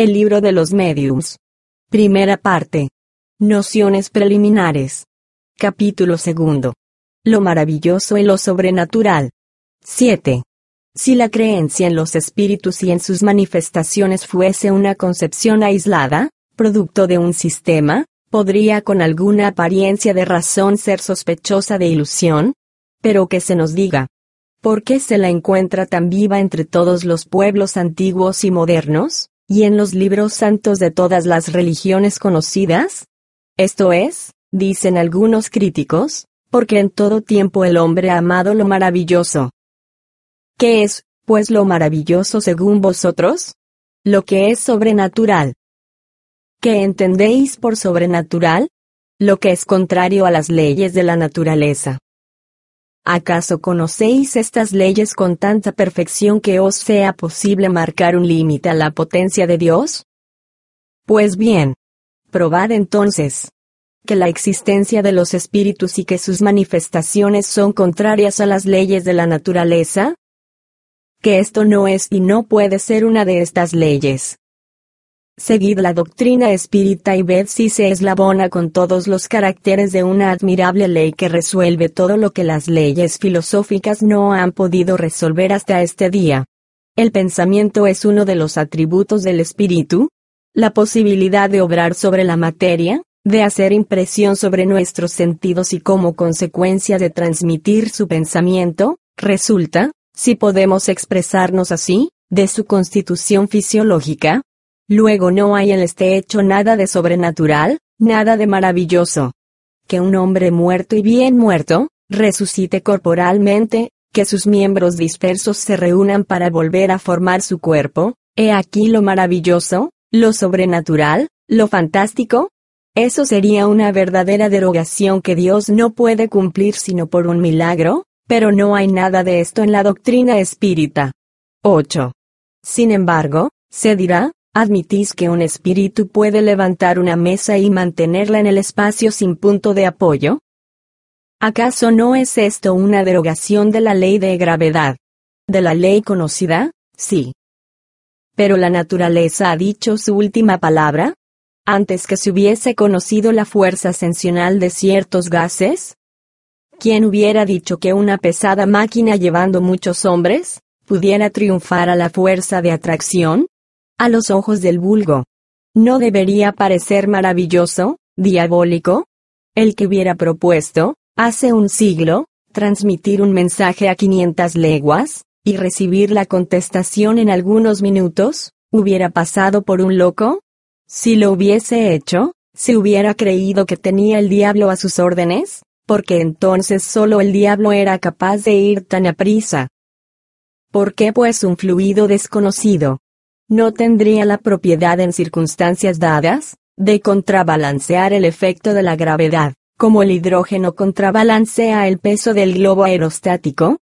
El libro de los mediums. Primera parte. Nociones preliminares. Capítulo segundo. Lo maravilloso y lo sobrenatural. 7. Si la creencia en los espíritus y en sus manifestaciones fuese una concepción aislada, producto de un sistema, podría con alguna apariencia de razón ser sospechosa de ilusión. Pero que se nos diga. ¿Por qué se la encuentra tan viva entre todos los pueblos antiguos y modernos? Y en los libros santos de todas las religiones conocidas? Esto es, dicen algunos críticos, porque en todo tiempo el hombre ha amado lo maravilloso. ¿Qué es, pues, lo maravilloso según vosotros? Lo que es sobrenatural. ¿Qué entendéis por sobrenatural? Lo que es contrario a las leyes de la naturaleza. ¿Acaso conocéis estas leyes con tanta perfección que os sea posible marcar un límite a la potencia de Dios? Pues bien, probad entonces que la existencia de los espíritus y que sus manifestaciones son contrarias a las leyes de la naturaleza? Que esto no es y no puede ser una de estas leyes. Seguid la doctrina espírita y ved si se eslabona con todos los caracteres de una admirable ley que resuelve todo lo que las leyes filosóficas no han podido resolver hasta este día. El pensamiento es uno de los atributos del espíritu. La posibilidad de obrar sobre la materia, de hacer impresión sobre nuestros sentidos y como consecuencia de transmitir su pensamiento, resulta, si podemos expresarnos así, de su constitución fisiológica, Luego no hay en este hecho nada de sobrenatural, nada de maravilloso. Que un hombre muerto y bien muerto, resucite corporalmente, que sus miembros dispersos se reúnan para volver a formar su cuerpo, he aquí lo maravilloso, lo sobrenatural, lo fantástico. Eso sería una verdadera derogación que Dios no puede cumplir sino por un milagro, pero no hay nada de esto en la doctrina espírita. 8. Sin embargo, se dirá, ¿Admitís que un espíritu puede levantar una mesa y mantenerla en el espacio sin punto de apoyo? ¿Acaso no es esto una derogación de la ley de gravedad? ¿De la ley conocida? Sí. Pero la naturaleza ha dicho su última palabra? Antes que se hubiese conocido la fuerza ascensional de ciertos gases? ¿Quién hubiera dicho que una pesada máquina llevando muchos hombres, pudiera triunfar a la fuerza de atracción? A los ojos del vulgo. ¿No debería parecer maravilloso, diabólico? El que hubiera propuesto, hace un siglo, transmitir un mensaje a 500 leguas, y recibir la contestación en algunos minutos, ¿hubiera pasado por un loco? Si lo hubiese hecho, ¿se hubiera creído que tenía el diablo a sus órdenes? Porque entonces solo el diablo era capaz de ir tan aprisa. ¿Por qué pues un fluido desconocido, no tendría la propiedad en circunstancias dadas, de contrabalancear el efecto de la gravedad, como el hidrógeno contrabalancea el peso del globo aerostático?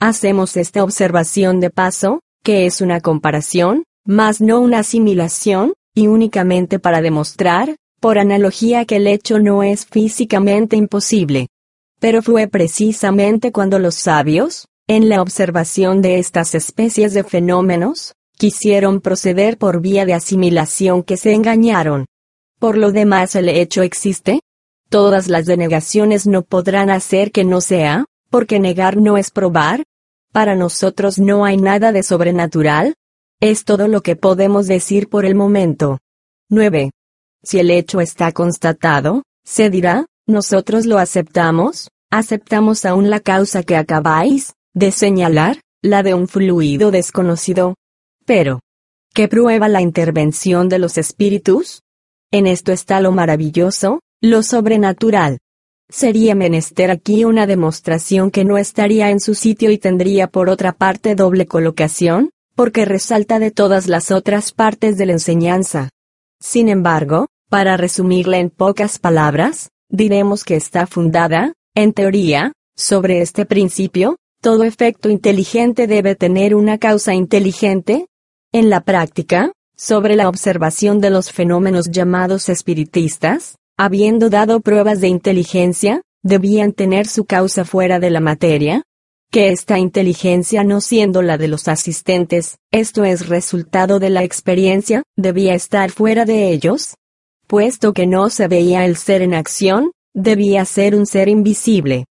Hacemos esta observación de paso, que es una comparación, más no una asimilación, y únicamente para demostrar, por analogía que el hecho no es físicamente imposible. Pero fue precisamente cuando los sabios, en la observación de estas especies de fenómenos, quisieron proceder por vía de asimilación que se engañaron. Por lo demás el hecho existe. Todas las denegaciones no podrán hacer que no sea, porque negar no es probar. Para nosotros no hay nada de sobrenatural. Es todo lo que podemos decir por el momento. 9. Si el hecho está constatado, se dirá, nosotros lo aceptamos, aceptamos aún la causa que acabáis de señalar, la de un fluido desconocido, pero, ¿qué prueba la intervención de los espíritus? En esto está lo maravilloso, lo sobrenatural. Sería menester aquí una demostración que no estaría en su sitio y tendría por otra parte doble colocación, porque resalta de todas las otras partes de la enseñanza. Sin embargo, para resumirla en pocas palabras, diremos que está fundada, en teoría, sobre este principio, todo efecto inteligente debe tener una causa inteligente. En la práctica, sobre la observación de los fenómenos llamados espiritistas, habiendo dado pruebas de inteligencia, debían tener su causa fuera de la materia, que esta inteligencia no siendo la de los asistentes, esto es resultado de la experiencia, debía estar fuera de ellos. Puesto que no se veía el ser en acción, debía ser un ser invisible.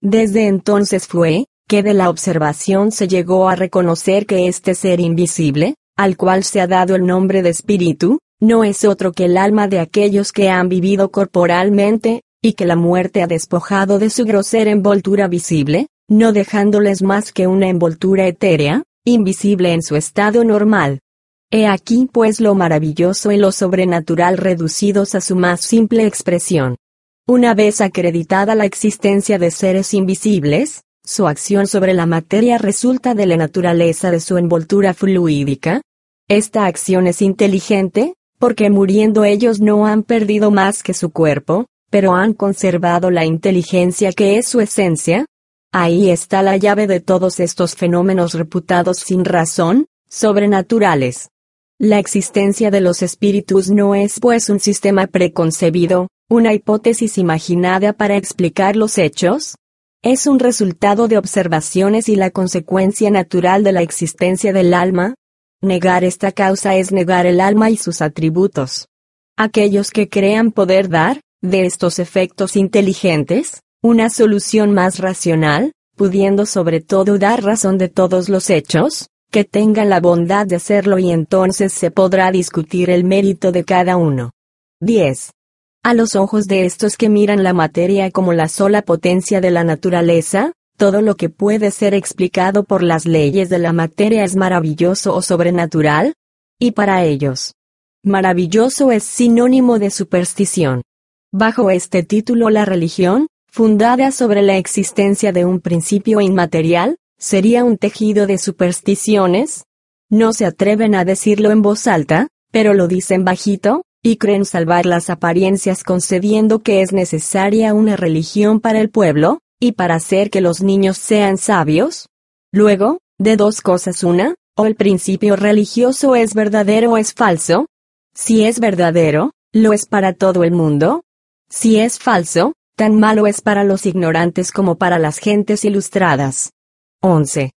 Desde entonces fue, que de la observación se llegó a reconocer que este ser invisible, al cual se ha dado el nombre de espíritu, no es otro que el alma de aquellos que han vivido corporalmente, y que la muerte ha despojado de su grosera envoltura visible, no dejándoles más que una envoltura etérea, invisible en su estado normal. He aquí pues lo maravilloso y lo sobrenatural reducidos a su más simple expresión. Una vez acreditada la existencia de seres invisibles, su acción sobre la materia resulta de la naturaleza de su envoltura fluídica. Esta acción es inteligente, porque muriendo ellos no han perdido más que su cuerpo, pero han conservado la inteligencia que es su esencia, Ahí está la llave de todos estos fenómenos reputados sin razón, sobrenaturales. La existencia de los espíritus no es pues un sistema preconcebido, una hipótesis imaginada para explicar los hechos. Es un resultado de observaciones y la consecuencia natural de la existencia del alma. Negar esta causa es negar el alma y sus atributos. Aquellos que crean poder dar, de estos efectos inteligentes, una solución más racional, pudiendo sobre todo dar razón de todos los hechos, que tengan la bondad de hacerlo y entonces se podrá discutir el mérito de cada uno. 10. A los ojos de estos que miran la materia como la sola potencia de la naturaleza, todo lo que puede ser explicado por las leyes de la materia es maravilloso o sobrenatural, y para ellos, maravilloso es sinónimo de superstición. Bajo este título la religión, fundada sobre la existencia de un principio inmaterial, sería un tejido de supersticiones? No se atreven a decirlo en voz alta, pero lo dicen bajito, y creen salvar las apariencias concediendo que es necesaria una religión para el pueblo, y para hacer que los niños sean sabios. Luego, de dos cosas una, o el principio religioso es verdadero o es falso. Si es verdadero, lo es para todo el mundo. Si es falso, Tan malo es para los ignorantes como para las gentes ilustradas. 11.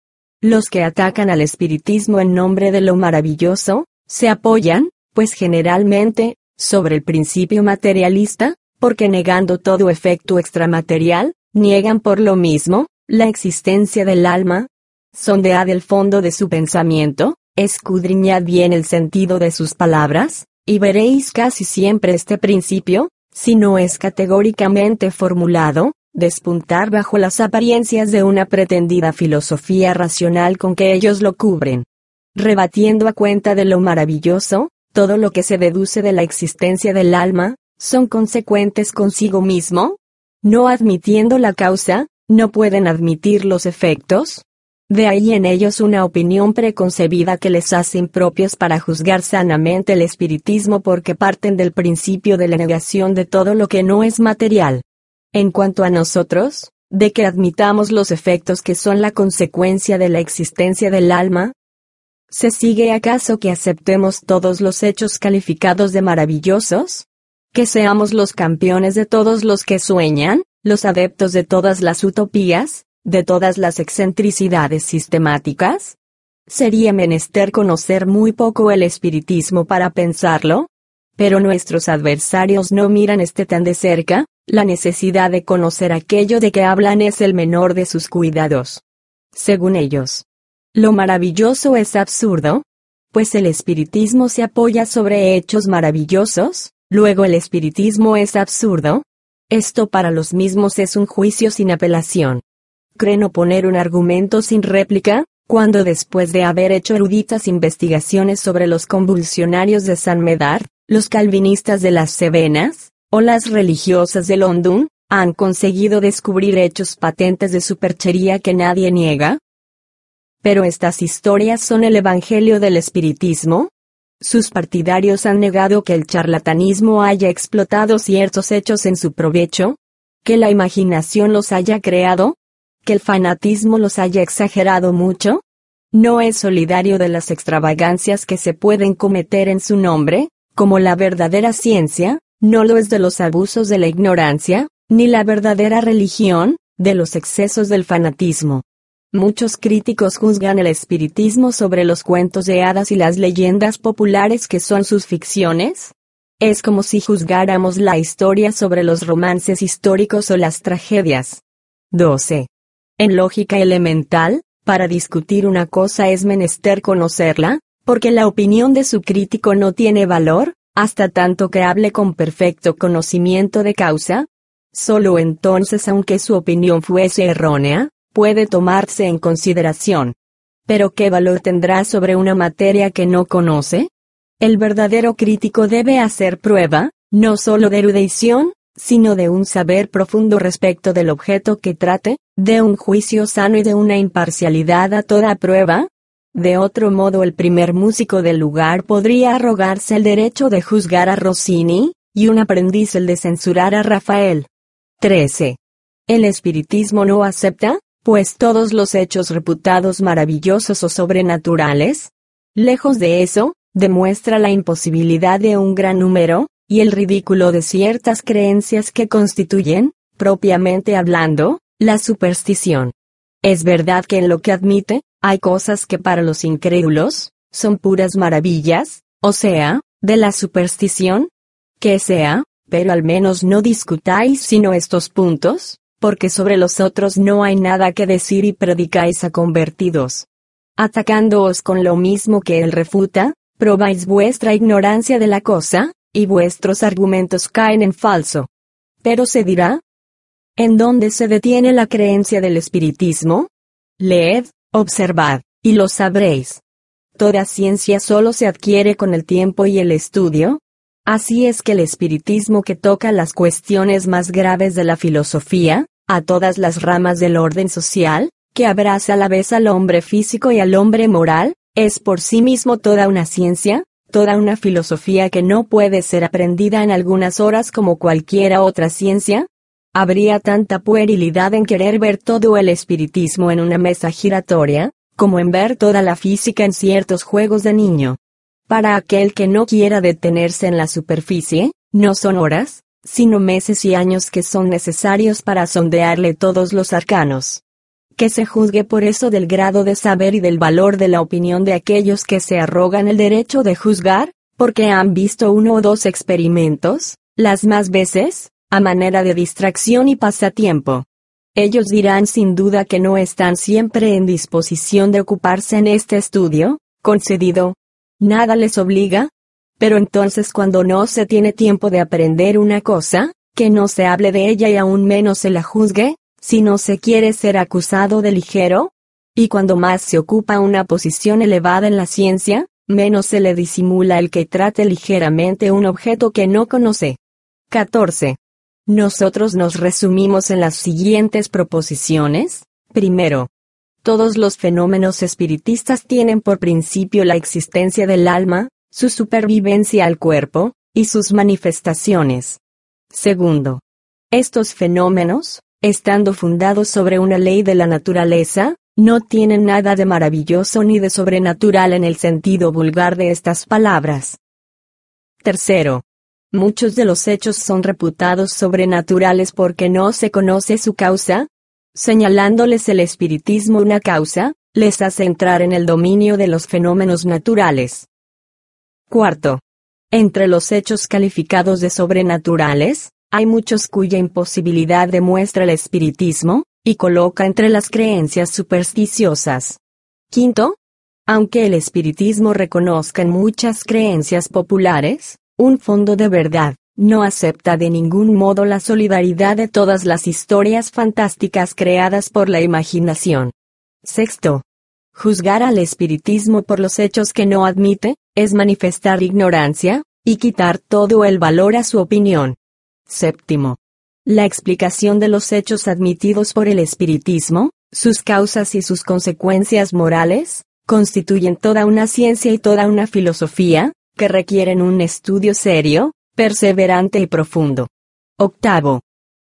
Los que atacan al espiritismo en nombre de lo maravilloso, se apoyan, pues generalmente, sobre el principio materialista, porque negando todo efecto extramaterial, niegan por lo mismo, la existencia del alma. Sondead el fondo de su pensamiento, escudriñad bien el sentido de sus palabras, y veréis casi siempre este principio, si no es categóricamente formulado, despuntar bajo las apariencias de una pretendida filosofía racional con que ellos lo cubren. Rebatiendo a cuenta de lo maravilloso, todo lo que se deduce de la existencia del alma, son consecuentes consigo mismo? No admitiendo la causa, ¿no pueden admitir los efectos? De ahí en ellos una opinión preconcebida que les hace impropios para juzgar sanamente el espiritismo porque parten del principio de la negación de todo lo que no es material. En cuanto a nosotros, de que admitamos los efectos que son la consecuencia de la existencia del alma, ¿se sigue acaso que aceptemos todos los hechos calificados de maravillosos? ¿Que seamos los campeones de todos los que sueñan, los adeptos de todas las utopías? de todas las excentricidades sistemáticas? Sería menester conocer muy poco el espiritismo para pensarlo. Pero nuestros adversarios no miran este tan de cerca, la necesidad de conocer aquello de que hablan es el menor de sus cuidados. Según ellos, lo maravilloso es absurdo, pues el espiritismo se apoya sobre hechos maravillosos, luego el espiritismo es absurdo. Esto para los mismos es un juicio sin apelación creen oponer un argumento sin réplica, cuando después de haber hecho eruditas investigaciones sobre los convulsionarios de San Medard, los calvinistas de las Cevenas, o las religiosas de London, han conseguido descubrir hechos patentes de superchería que nadie niega? Pero estas historias son el Evangelio del Espiritismo. Sus partidarios han negado que el charlatanismo haya explotado ciertos hechos en su provecho, que la imaginación los haya creado, que el fanatismo los haya exagerado mucho. No es solidario de las extravagancias que se pueden cometer en su nombre, como la verdadera ciencia, no lo es de los abusos de la ignorancia, ni la verdadera religión, de los excesos del fanatismo. Muchos críticos juzgan el espiritismo sobre los cuentos de hadas y las leyendas populares que son sus ficciones. Es como si juzgáramos la historia sobre los romances históricos o las tragedias. 12. En lógica elemental, para discutir una cosa es menester conocerla, porque la opinión de su crítico no tiene valor, hasta tanto que hable con perfecto conocimiento de causa. Solo entonces aunque su opinión fuese errónea, puede tomarse en consideración. Pero ¿qué valor tendrá sobre una materia que no conoce? El verdadero crítico debe hacer prueba, no solo de erudición, sino de un saber profundo respecto del objeto que trate, de un juicio sano y de una imparcialidad a toda prueba. De otro modo el primer músico del lugar podría arrogarse el derecho de juzgar a Rossini, y un aprendiz el de censurar a Rafael. 13. El espiritismo no acepta, pues todos los hechos reputados maravillosos o sobrenaturales, lejos de eso, demuestra la imposibilidad de un gran número, y el ridículo de ciertas creencias que constituyen, propiamente hablando, la superstición. Es verdad que en lo que admite, hay cosas que para los incrédulos, son puras maravillas, o sea, de la superstición, que sea, pero al menos no discutáis sino estos puntos, porque sobre los otros no hay nada que decir y predicáis a convertidos. Atacándoos con lo mismo que él refuta, probáis vuestra ignorancia de la cosa, y vuestros argumentos caen en falso. Pero se dirá, ¿en dónde se detiene la creencia del espiritismo? Leed, observad, y lo sabréis. Toda ciencia solo se adquiere con el tiempo y el estudio, Así es que el espiritismo que toca las cuestiones más graves de la filosofía, a todas las ramas del orden social, que abraza a la vez al hombre físico y al hombre moral, es por sí mismo toda una ciencia, toda una filosofía que no puede ser aprendida en algunas horas como cualquiera otra ciencia. Habría tanta puerilidad en querer ver todo el espiritismo en una mesa giratoria, como en ver toda la física en ciertos juegos de niño. Para aquel que no quiera detenerse en la superficie, no son horas, sino meses y años que son necesarios para sondearle todos los arcanos. Que se juzgue por eso del grado de saber y del valor de la opinión de aquellos que se arrogan el derecho de juzgar, porque han visto uno o dos experimentos, las más veces, a manera de distracción y pasatiempo. Ellos dirán sin duda que no están siempre en disposición de ocuparse en este estudio, concedido, Nada les obliga. Pero entonces cuando no se tiene tiempo de aprender una cosa, que no se hable de ella y aún menos se la juzgue, si no se quiere ser acusado de ligero. Y cuando más se ocupa una posición elevada en la ciencia, menos se le disimula el que trate ligeramente un objeto que no conoce. 14. Nosotros nos resumimos en las siguientes proposiciones. Primero, todos los fenómenos espiritistas tienen por principio la existencia del alma, su supervivencia al cuerpo, y sus manifestaciones. Segundo. Estos fenómenos, estando fundados sobre una ley de la naturaleza, no tienen nada de maravilloso ni de sobrenatural en el sentido vulgar de estas palabras. Tercero. Muchos de los hechos son reputados sobrenaturales porque no se conoce su causa, señalándoles el espiritismo una causa, les hace entrar en el dominio de los fenómenos naturales. Cuarto. Entre los hechos calificados de sobrenaturales, hay muchos cuya imposibilidad demuestra el espiritismo, y coloca entre las creencias supersticiosas. Quinto. Aunque el espiritismo reconozca en muchas creencias populares, un fondo de verdad, no acepta de ningún modo la solidaridad de todas las historias fantásticas creadas por la imaginación. Sexto. Juzgar al espiritismo por los hechos que no admite, es manifestar ignorancia, y quitar todo el valor a su opinión. Séptimo. La explicación de los hechos admitidos por el espiritismo, sus causas y sus consecuencias morales, constituyen toda una ciencia y toda una filosofía, que requieren un estudio serio, perseverante y profundo. Octavo.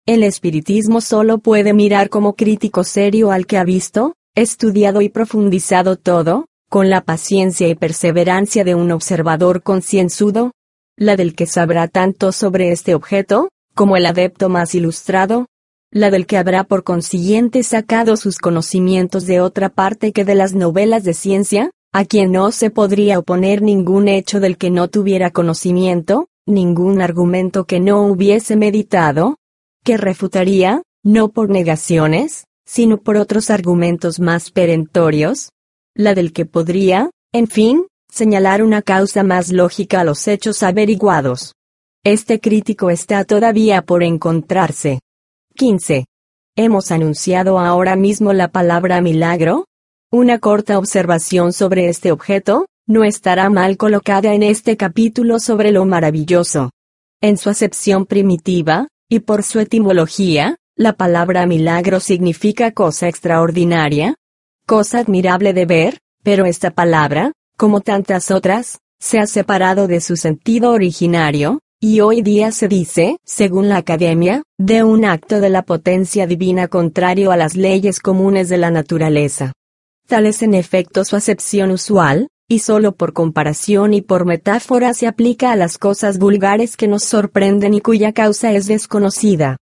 El espiritismo solo puede mirar como crítico serio al que ha visto, estudiado y profundizado todo, con la paciencia y perseverancia de un observador concienzudo, la del que sabrá tanto sobre este objeto, como el adepto más ilustrado, la del que habrá por consiguiente sacado sus conocimientos de otra parte que de las novelas de ciencia, a quien no se podría oponer ningún hecho del que no tuviera conocimiento, ningún argumento que no hubiese meditado, que refutaría, no por negaciones, sino por otros argumentos más perentorios, la del que podría, en fin, señalar una causa más lógica a los hechos averiguados. Este crítico está todavía por encontrarse. 15. Hemos anunciado ahora mismo la palabra milagro. Una corta observación sobre este objeto, no estará mal colocada en este capítulo sobre lo maravilloso. En su acepción primitiva, y por su etimología, la palabra milagro significa cosa extraordinaria, cosa admirable de ver, pero esta palabra, como tantas otras, se ha separado de su sentido originario, y hoy día se dice, según la Academia, de un acto de la potencia divina contrario a las leyes comunes de la naturaleza. Tal es en efecto su acepción usual, y solo por comparación y por metáfora se aplica a las cosas vulgares que nos sorprenden y cuya causa es desconocida.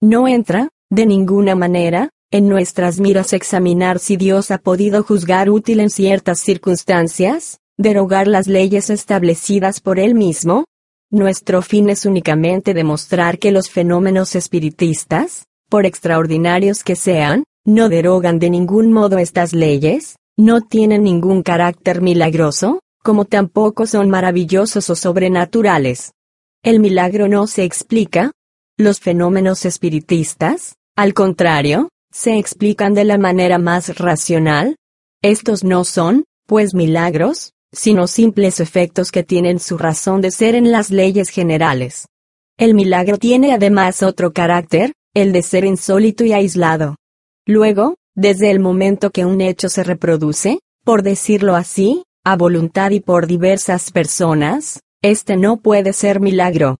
No entra, de ninguna manera, en nuestras miras examinar si Dios ha podido juzgar útil en ciertas circunstancias, derogar las leyes establecidas por Él mismo. Nuestro fin es únicamente demostrar que los fenómenos espiritistas, por extraordinarios que sean, no derogan de ningún modo estas leyes, no tienen ningún carácter milagroso, como tampoco son maravillosos o sobrenaturales. El milagro no se explica. Los fenómenos espiritistas, al contrario, se explican de la manera más racional. Estos no son, pues milagros, sino simples efectos que tienen su razón de ser en las leyes generales. El milagro tiene además otro carácter, el de ser insólito y aislado. Luego, desde el momento que un hecho se reproduce, por decirlo así, a voluntad y por diversas personas, este no puede ser milagro.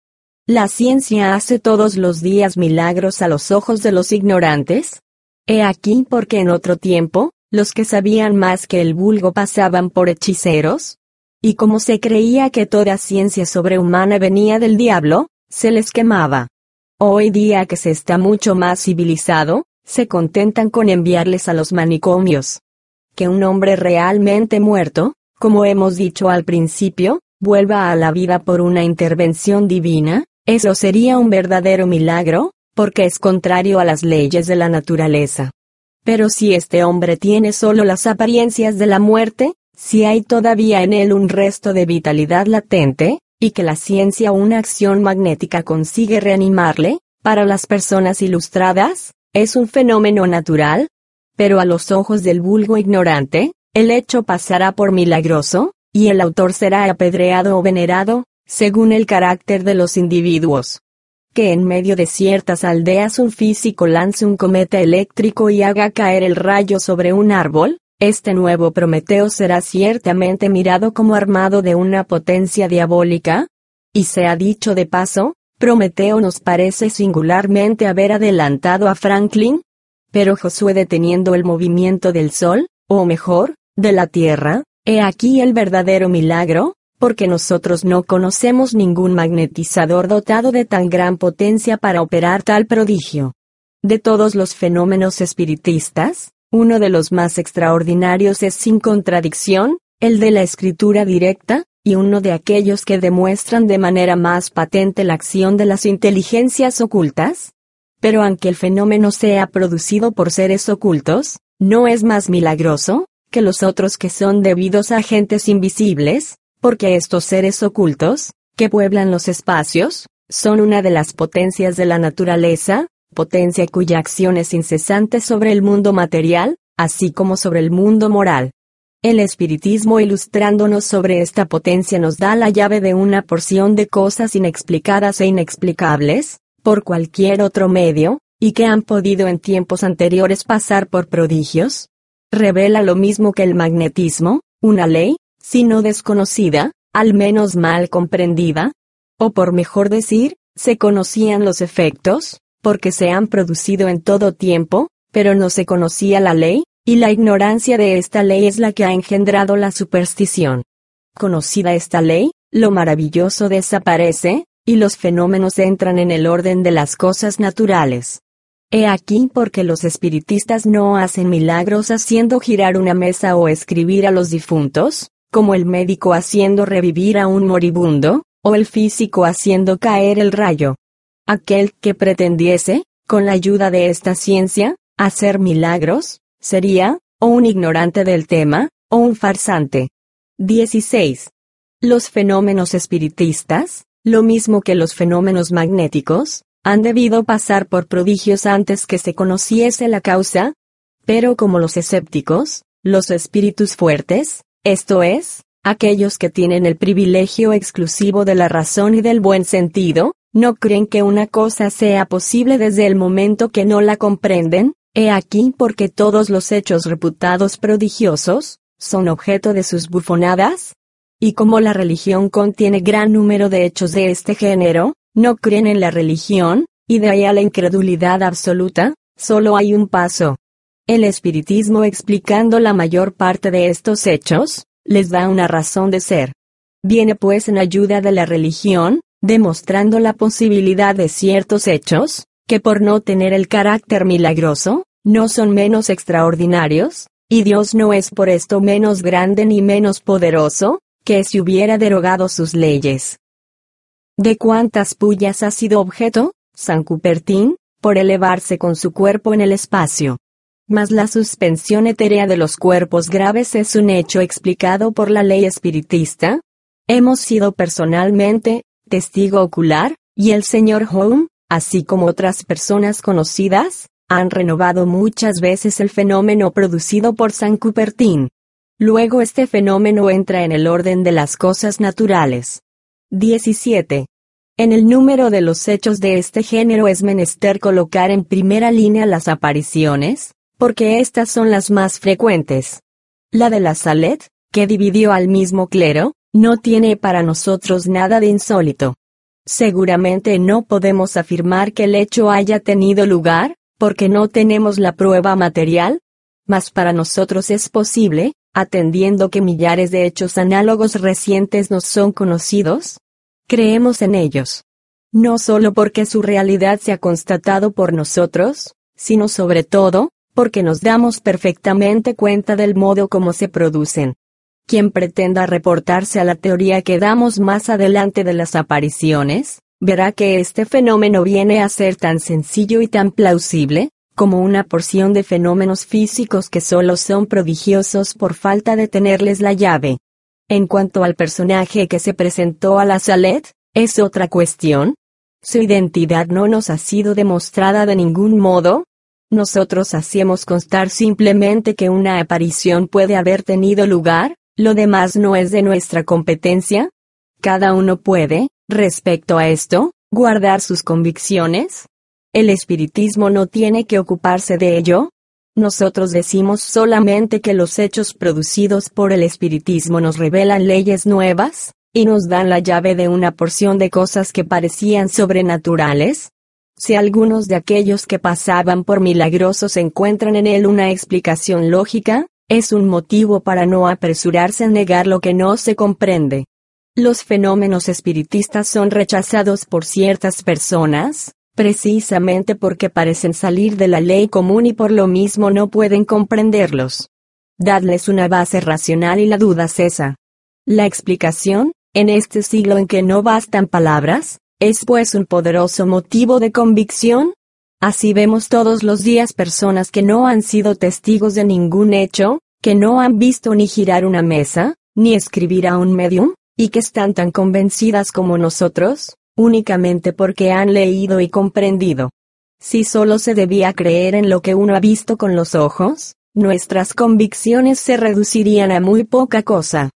La ciencia hace todos los días milagros a los ojos de los ignorantes. He aquí porque en otro tiempo, los que sabían más que el vulgo pasaban por hechiceros. Y como se creía que toda ciencia sobrehumana venía del diablo, se les quemaba. Hoy día que se está mucho más civilizado, se contentan con enviarles a los manicomios. Que un hombre realmente muerto, como hemos dicho al principio, vuelva a la vida por una intervención divina, eso sería un verdadero milagro, porque es contrario a las leyes de la naturaleza. Pero si este hombre tiene solo las apariencias de la muerte, si hay todavía en él un resto de vitalidad latente, y que la ciencia o una acción magnética consigue reanimarle, para las personas ilustradas, es un fenómeno natural, pero a los ojos del vulgo ignorante, el hecho pasará por milagroso, y el autor será apedreado o venerado, según el carácter de los individuos. Que en medio de ciertas aldeas un físico lance un cometa eléctrico y haga caer el rayo sobre un árbol, este nuevo Prometeo será ciertamente mirado como armado de una potencia diabólica. Y se ha dicho de paso, Prometeo nos parece singularmente haber adelantado a Franklin, pero Josué deteniendo el movimiento del Sol, o mejor, de la Tierra, he aquí el verdadero milagro, porque nosotros no conocemos ningún magnetizador dotado de tan gran potencia para operar tal prodigio. De todos los fenómenos espiritistas, uno de los más extraordinarios es sin contradicción, el de la escritura directa, y uno de aquellos que demuestran de manera más patente la acción de las inteligencias ocultas? Pero aunque el fenómeno sea producido por seres ocultos, ¿no es más milagroso que los otros que son debidos a agentes invisibles? Porque estos seres ocultos, que pueblan los espacios, son una de las potencias de la naturaleza, potencia cuya acción es incesante sobre el mundo material, así como sobre el mundo moral. El espiritismo ilustrándonos sobre esta potencia nos da la llave de una porción de cosas inexplicadas e inexplicables, por cualquier otro medio, y que han podido en tiempos anteriores pasar por prodigios. Revela lo mismo que el magnetismo, una ley, si no desconocida, al menos mal comprendida? O por mejor decir, se conocían los efectos, porque se han producido en todo tiempo, pero no se conocía la ley, y la ignorancia de esta ley es la que ha engendrado la superstición. Conocida esta ley, lo maravilloso desaparece, y los fenómenos entran en el orden de las cosas naturales. He aquí porque los espiritistas no hacen milagros haciendo girar una mesa o escribir a los difuntos, como el médico haciendo revivir a un moribundo, o el físico haciendo caer el rayo. Aquel que pretendiese, con la ayuda de esta ciencia, hacer milagros, sería, o un ignorante del tema, o un farsante. 16. Los fenómenos espiritistas, lo mismo que los fenómenos magnéticos, han debido pasar por prodigios antes que se conociese la causa, pero como los escépticos, los espíritus fuertes, esto es, aquellos que tienen el privilegio exclusivo de la razón y del buen sentido, no creen que una cosa sea posible desde el momento que no la comprenden, he aquí porque todos los hechos reputados prodigiosos, son objeto de sus bufonadas, y como la religión contiene gran número de hechos de este género, no creen en la religión, y de ahí a la incredulidad absoluta, solo hay un paso. El espiritismo explicando la mayor parte de estos hechos, les da una razón de ser. Viene pues en ayuda de la religión, demostrando la posibilidad de ciertos hechos, que por no tener el carácter milagroso, no son menos extraordinarios, y Dios no es por esto menos grande ni menos poderoso, que si hubiera derogado sus leyes. ¿De cuántas pullas ha sido objeto, San Cupertín, por elevarse con su cuerpo en el espacio? Mas la suspensión etérea de los cuerpos graves es un hecho explicado por la ley espiritista. Hemos sido personalmente, testigo ocular, y el señor Home, así como otras personas conocidas, han renovado muchas veces el fenómeno producido por San Cupertín. Luego este fenómeno entra en el orden de las cosas naturales. 17. En el número de los hechos de este género es menester colocar en primera línea las apariciones, porque estas son las más frecuentes. La de la Salet, que dividió al mismo clero, no tiene para nosotros nada de insólito. Seguramente no podemos afirmar que el hecho haya tenido lugar, porque no tenemos la prueba material, mas para nosotros es posible, atendiendo que millares de hechos análogos recientes nos son conocidos? Creemos en ellos. No solo porque su realidad se ha constatado por nosotros, sino sobre todo, porque nos damos perfectamente cuenta del modo como se producen. Quien pretenda reportarse a la teoría que damos más adelante de las apariciones, verá que este fenómeno viene a ser tan sencillo y tan plausible, como una porción de fenómenos físicos que solo son prodigiosos por falta de tenerles la llave. En cuanto al personaje que se presentó a la Salet, es otra cuestión. Su identidad no nos ha sido demostrada de ningún modo. Nosotros hacemos constar simplemente que una aparición puede haber tenido lugar, lo demás no es de nuestra competencia. Cada uno puede, respecto a esto, guardar sus convicciones, ¿El espiritismo no tiene que ocuparse de ello? Nosotros decimos solamente que los hechos producidos por el espiritismo nos revelan leyes nuevas, y nos dan la llave de una porción de cosas que parecían sobrenaturales. Si algunos de aquellos que pasaban por milagrosos encuentran en él una explicación lógica, es un motivo para no apresurarse a negar lo que no se comprende. Los fenómenos espiritistas son rechazados por ciertas personas, precisamente porque parecen salir de la ley común y por lo mismo no pueden comprenderlos. Dadles una base racional y la duda cesa. La explicación, en este siglo en que no bastan palabras, es pues un poderoso motivo de convicción. Así vemos todos los días personas que no han sido testigos de ningún hecho, que no han visto ni girar una mesa, ni escribir a un medium, y que están tan convencidas como nosotros, únicamente porque han leído y comprendido. Si solo se debía creer en lo que uno ha visto con los ojos, nuestras convicciones se reducirían a muy poca cosa.